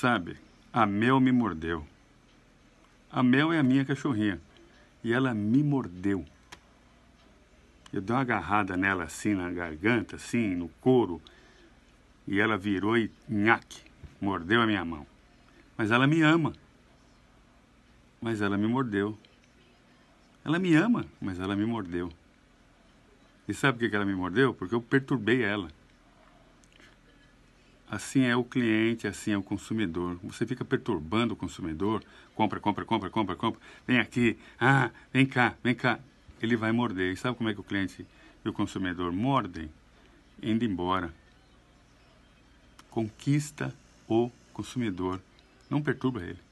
Sabe, a Mel me mordeu. A Mel é a minha cachorrinha. E ela me mordeu. Eu dei uma agarrada nela assim na garganta, assim, no couro. E ela virou e nhaque, mordeu a minha mão. Mas ela me ama. Mas ela me mordeu. Ela me ama, mas ela me mordeu. E sabe por que ela me mordeu? Porque eu perturbei ela. Assim é o cliente, assim é o consumidor. Você fica perturbando o consumidor, compra, compra, compra, compra, compra. Vem aqui, ah, vem cá, vem cá. Ele vai morder. E sabe como é que o cliente e o consumidor mordem? Indo embora. Conquista o consumidor. Não perturba ele.